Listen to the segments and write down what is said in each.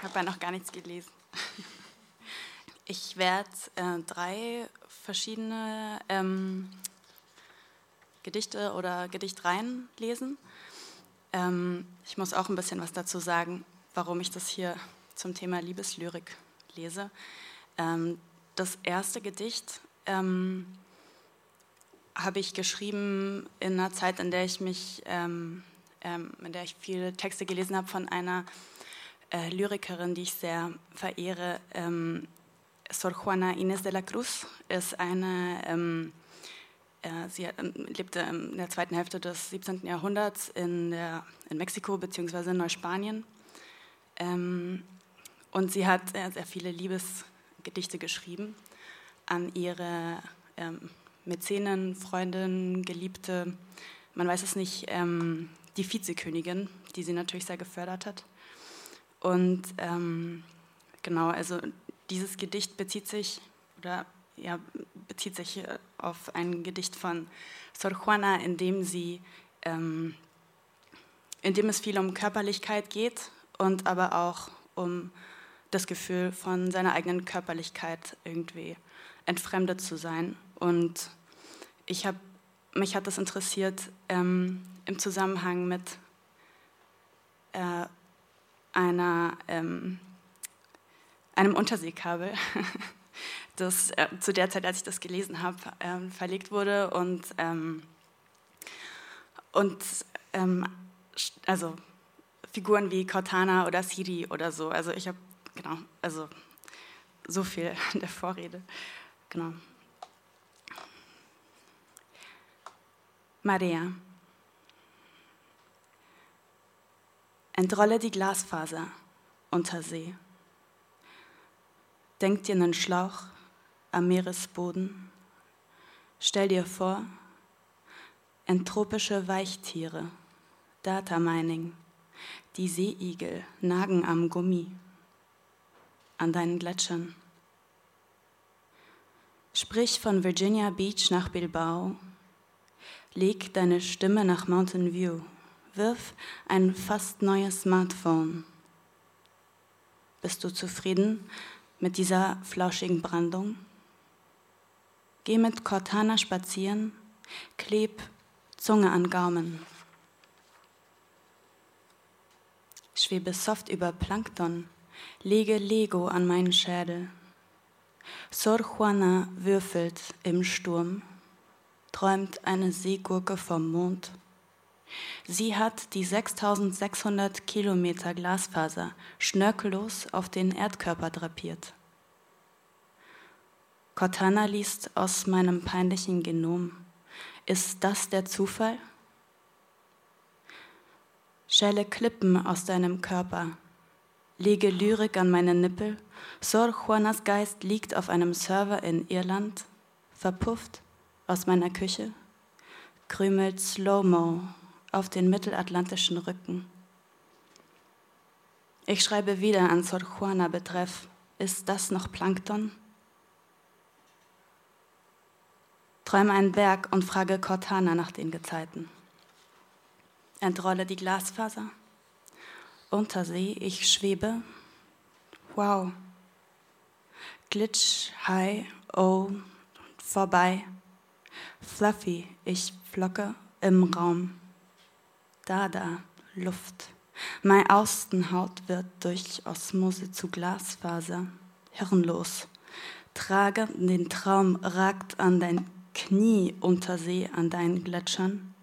Ich habe ja noch gar nichts gelesen. Ich werde äh, drei verschiedene ähm, Gedichte oder Gedichtreihen lesen. Ähm, ich muss auch ein bisschen was dazu sagen, warum ich das hier zum Thema Liebeslyrik lese. Ähm, das erste Gedicht ähm, habe ich geschrieben in einer Zeit, in der ich mich, ähm, ähm, in der ich viele Texte gelesen habe von einer äh, Lyrikerin, die ich sehr verehre. Ähm, Sor Juana Inés de la Cruz ist eine, ähm, äh, sie hat, ähm, lebte in der zweiten Hälfte des 17. Jahrhunderts in, der, in Mexiko bzw. Neuspanien. Ähm, und sie hat äh, sehr viele Liebesgedichte geschrieben an ihre ähm, Mäzenen, Freundin, Geliebte, man weiß es nicht, ähm, die Vizekönigin, die sie natürlich sehr gefördert hat. Und ähm, genau, also dieses Gedicht bezieht sich oder ja, bezieht sich äh, auf ein Gedicht von Sor Juana, in dem sie ähm, in dem es viel um Körperlichkeit geht und aber auch um das Gefühl von seiner eigenen Körperlichkeit irgendwie entfremdet zu sein. Und ich habe mich hat das interessiert ähm, im Zusammenhang mit äh, einer, ähm, einem Unterseekabel, das äh, zu der Zeit, als ich das gelesen habe, äh, verlegt wurde und, ähm, und ähm, also Figuren wie Cortana oder Siri oder so. Also ich habe, genau, also so viel in der Vorrede. Genau. Maria. Entrolle die Glasfaser unter See. Denk dir einen Schlauch am Meeresboden. Stell dir vor, entropische Weichtiere, Data Mining, die Seeigel nagen am Gummi, an deinen Gletschern. Sprich von Virginia Beach nach Bilbao Leg deine Stimme nach Mountain View. Wirf ein fast neues Smartphone. Bist du zufrieden mit dieser flauschigen Brandung? Geh mit Cortana spazieren, kleb Zunge an Gaumen. Schwebe soft über Plankton, lege Lego an meinen Schädel. Sor Juana würfelt im Sturm träumt eine Seegurke vom Mond. Sie hat die 6600 Kilometer Glasfaser schnörkellos auf den Erdkörper drapiert. Cortana liest aus meinem peinlichen Genom. Ist das der Zufall? Schäle Klippen aus deinem Körper. Lege Lyrik an meine Nippel. Sor Juanas Geist liegt auf einem Server in Irland, verpufft aus meiner Küche krümelt Slow-Mo auf den mittelatlantischen Rücken. Ich schreibe wieder an Sor Juana betreff, ist das noch Plankton? Träume einen Berg und frage Cortana nach den Gezeiten. Entrolle die Glasfaser. Unter See, ich schwebe. Wow. Glitch, high, oh, vorbei. Fluffy, ich flocke im Raum. Da, da, Luft. Meine Austenhaut wird durch Osmose zu Glasfaser. Hirnlos. Trage den Traum, ragt an dein Knie unter See an deinen Gletschern.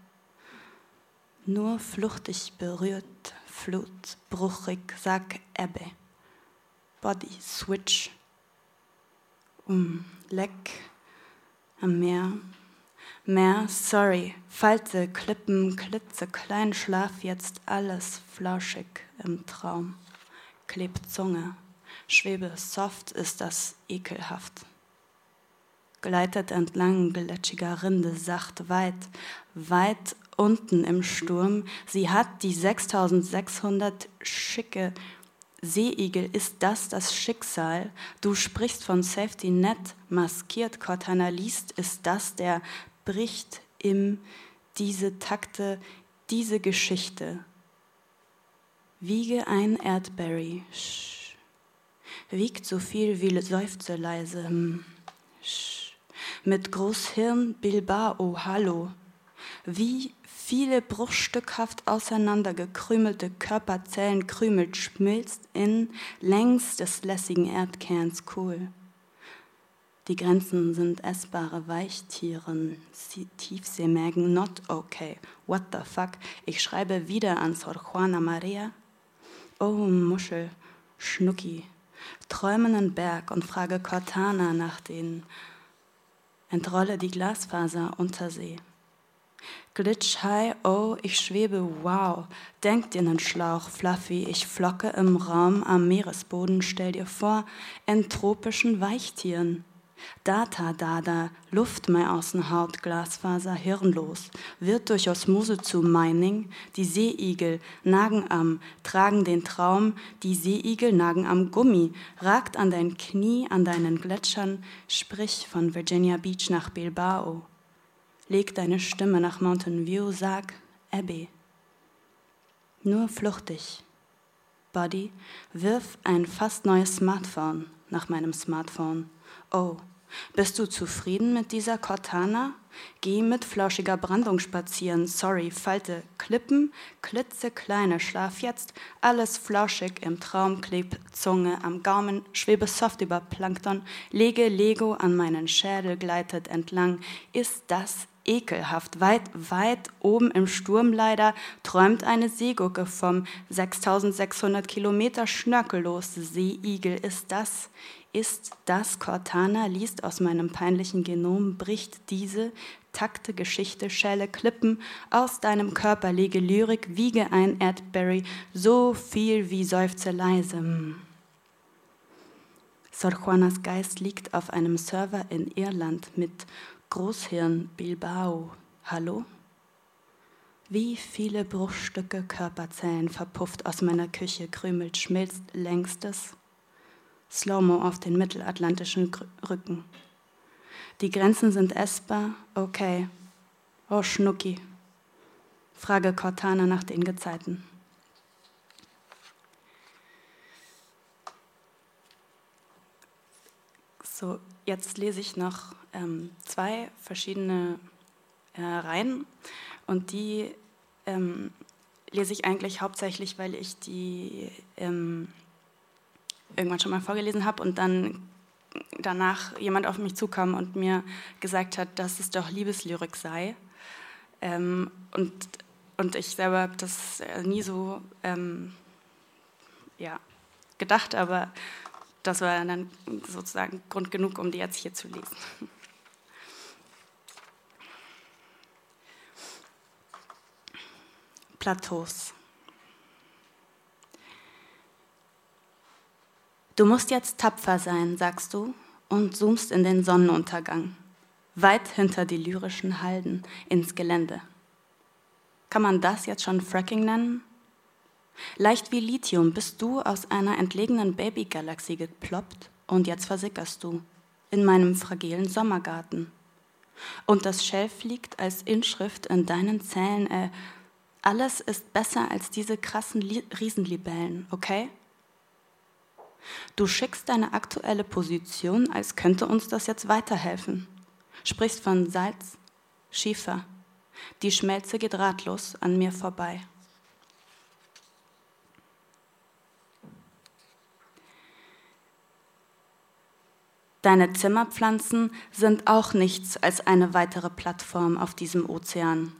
Nur fluchtig berührt, Flut, bruchig, sag Ebbe. Body switch. Um, leck am Meer. Mehr, sorry, Falte, Klippen, Klitze, klein, Schlaf jetzt alles flauschig im Traum. Klebt Zunge, Schwebe, soft ist das ekelhaft. Gleitet entlang gletschiger Rinde, sacht weit, weit unten im Sturm. Sie hat die 6600 schicke Seeigel, ist das das Schicksal? Du sprichst von Safety Net, maskiert Cortana liest, ist das der bricht im diese Takte, diese Geschichte. Wiege ein Erdberry, Sch, wiegt so viel wie Seufze leise. Hm. Mit Großhirn Bilbao, hallo. Wie viele bruchstückhaft auseinandergekrümelte Körperzellen krümelt, schmilzt in längs des lässigen Erdkerns cool. Die Grenzen sind essbare Weichtieren, Tiefseemägen, not okay. What the fuck? Ich schreibe wieder an Sor Juana Maria. Oh, Muschel, Schnucki, träumenden Berg und frage Cortana nach den. Entrolle die Glasfaser unter See. Glitch high, oh, ich schwebe, wow. Denk dir nen Schlauch, Fluffy, ich flocke im Raum am Meeresboden, stell dir vor, entropischen Weichtieren. Data, Dada, Luft mei Außenhaut, Glasfaser, hirnlos, wird durch Osmose zu Mining, die Seeigel nagen am, tragen den Traum, die Seeigel nagen am Gummi, ragt an dein Knie, an deinen Gletschern, sprich von Virginia Beach nach Bilbao. Leg deine Stimme nach Mountain View, sag Abbey. Nur fluchtig. Body, wirf ein fast neues Smartphone nach meinem Smartphone. Oh, bist du zufrieden mit dieser Cortana? Geh mit flauschiger Brandung spazieren. Sorry, Falte, Klippen, klitzekleine, schlaf jetzt. Alles flauschig im Traum, kleb Zunge am Gaumen, schwebe soft über Plankton, lege Lego an meinen Schädel, gleitet entlang. Ist das ekelhaft. Weit, weit oben im Sturm leider träumt eine Seegurke vom 6600 Kilometer schnörkellos. Seeigel ist das, ist das Cortana, liest aus meinem peinlichen Genom, bricht diese takte Geschichte, schäle Klippen aus deinem Körper, lege Lyrik, wiege ein Erdberry, so viel wie seufze leise. Sor Juanas Geist liegt auf einem Server in Irland mit Großhirn Bilbao. Hallo? Wie viele Bruchstücke Körperzellen verpufft aus meiner Küche, krümelt, schmilzt längstes. Slow-mo auf den mittelatlantischen Rücken. Die Grenzen sind essbar, okay. Oh, Schnucki. Frage Cortana nach den Gezeiten. So, jetzt lese ich noch ähm, zwei verschiedene äh, Reihen und die ähm, lese ich eigentlich hauptsächlich, weil ich die ähm, irgendwann schon mal vorgelesen habe und dann danach jemand auf mich zukam und mir gesagt hat, dass es doch Liebeslyrik sei. Ähm, und, und ich selber habe das äh, nie so ähm, ja, gedacht, aber das war dann sozusagen Grund genug, um die jetzt hier zu lesen. Plateaus. Du musst jetzt tapfer sein, sagst du, und zoomst in den Sonnenuntergang, weit hinter die lyrischen Halden ins Gelände. Kann man das jetzt schon Fracking nennen? Leicht wie Lithium bist du aus einer entlegenen Babygalaxie geploppt und jetzt versickerst du in meinem fragilen Sommergarten. Und das Schelf liegt als Inschrift in deinen Zellen, äh, alles ist besser als diese krassen Riesenlibellen, okay? Du schickst deine aktuelle Position, als könnte uns das jetzt weiterhelfen. Sprichst von Salz, Schiefer. Die Schmelze geht ratlos an mir vorbei. Deine Zimmerpflanzen sind auch nichts als eine weitere Plattform auf diesem Ozean.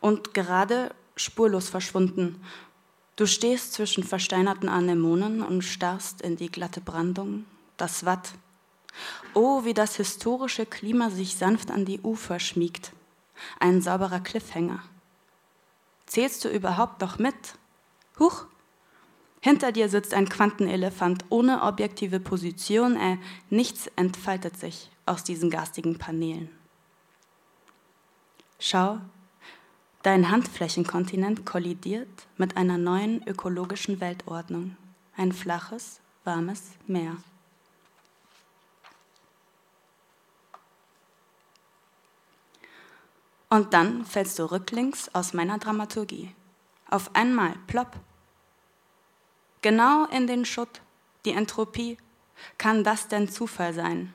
Und gerade spurlos verschwunden. Du stehst zwischen versteinerten Anemonen und starrst in die glatte Brandung, das Watt. Oh, wie das historische Klima sich sanft an die Ufer schmiegt. Ein sauberer Cliffhanger. Zählst du überhaupt noch mit? Huch, hinter dir sitzt ein Quantenelefant ohne objektive Position. Äh, nichts entfaltet sich aus diesen garstigen Paneelen. Schau, dein Handflächenkontinent kollidiert mit einer neuen ökologischen Weltordnung. Ein flaches, warmes Meer. Und dann fällst du rücklings aus meiner Dramaturgie. Auf einmal, plopp, genau in den Schutt, die Entropie. Kann das denn Zufall sein?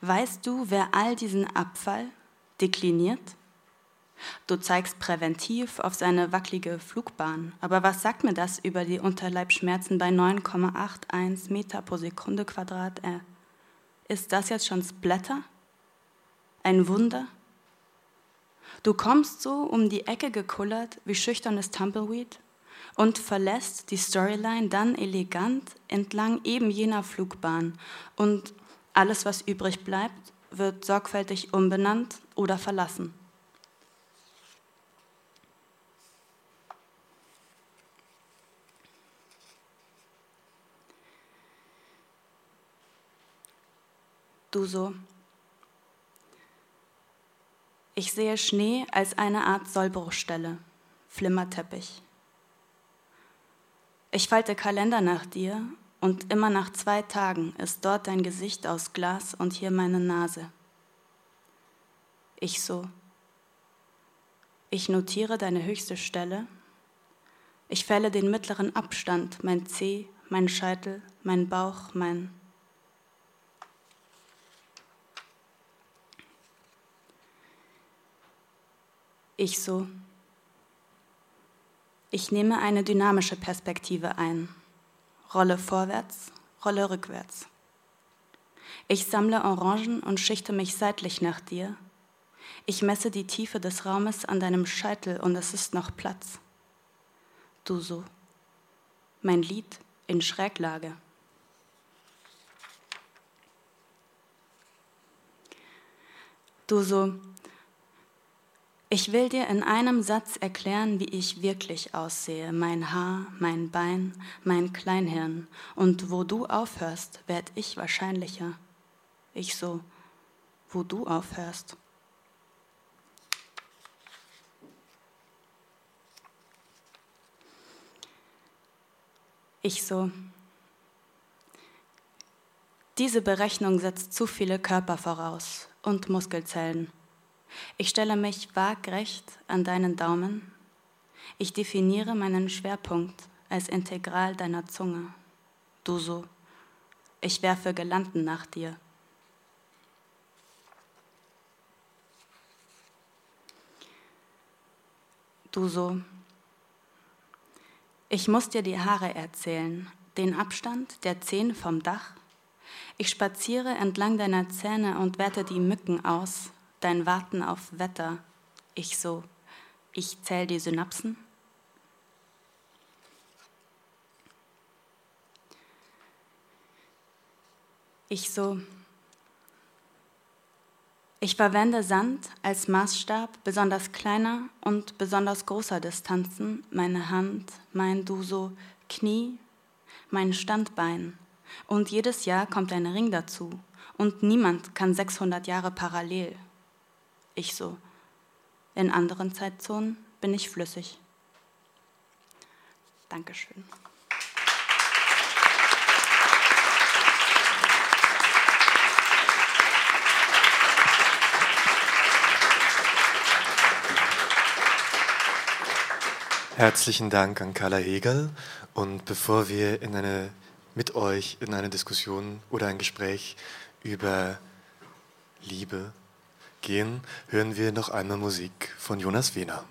Weißt du, wer all diesen Abfall dekliniert? Du zeigst präventiv auf seine wackelige Flugbahn. Aber was sagt mir das über die Unterleibschmerzen bei 9,81 Meter pro Sekunde Quadrat? Äh, ist das jetzt schon Splatter? Ein Wunder? Du kommst so um die Ecke gekullert wie schüchternes Tumbleweed und verlässt die Storyline dann elegant entlang eben jener Flugbahn und alles, was übrig bleibt, wird sorgfältig umbenannt oder verlassen. Du so. Ich sehe Schnee als eine Art Sollbruchstelle, Flimmerteppich. Ich falte Kalender nach dir und immer nach zwei Tagen ist dort dein Gesicht aus Glas und hier meine Nase. Ich so. Ich notiere deine höchste Stelle. Ich fälle den mittleren Abstand, mein Zeh, mein Scheitel, mein Bauch, mein Ich so. Ich nehme eine dynamische Perspektive ein. Rolle vorwärts, rolle rückwärts. Ich sammle Orangen und schichte mich seitlich nach dir. Ich messe die Tiefe des Raumes an deinem Scheitel und es ist noch Platz. Du so. Mein Lied in Schräglage. Du so, ich will dir in einem Satz erklären, wie ich wirklich aussehe. Mein Haar, mein Bein, mein Kleinhirn. Und wo du aufhörst, werd ich wahrscheinlicher. Ich so, wo du aufhörst. Ich so, diese Berechnung setzt zu viele Körper voraus und Muskelzellen. Ich stelle mich waagrecht an deinen Daumen. Ich definiere meinen Schwerpunkt als Integral deiner Zunge. Du so. Ich werfe Gelanden nach dir. Du so. Ich muss dir die Haare erzählen, den Abstand der Zehen vom Dach. Ich spaziere entlang deiner Zähne und werte die Mücken aus, dein Warten auf Wetter. Ich so, ich zähle die Synapsen. Ich so, ich verwende Sand als Maßstab besonders kleiner und besonders großer Distanzen, meine Hand, mein Du so Knie, mein Standbein. Und jedes Jahr kommt ein Ring dazu. Und niemand kann 600 Jahre parallel ich so. In anderen Zeitzonen bin ich flüssig. Dankeschön. Herzlichen Dank an Carla Hegel. Und bevor wir in eine, mit euch in eine Diskussion oder ein Gespräch über Liebe gehen, hören wir noch einmal Musik von Jonas Wiener.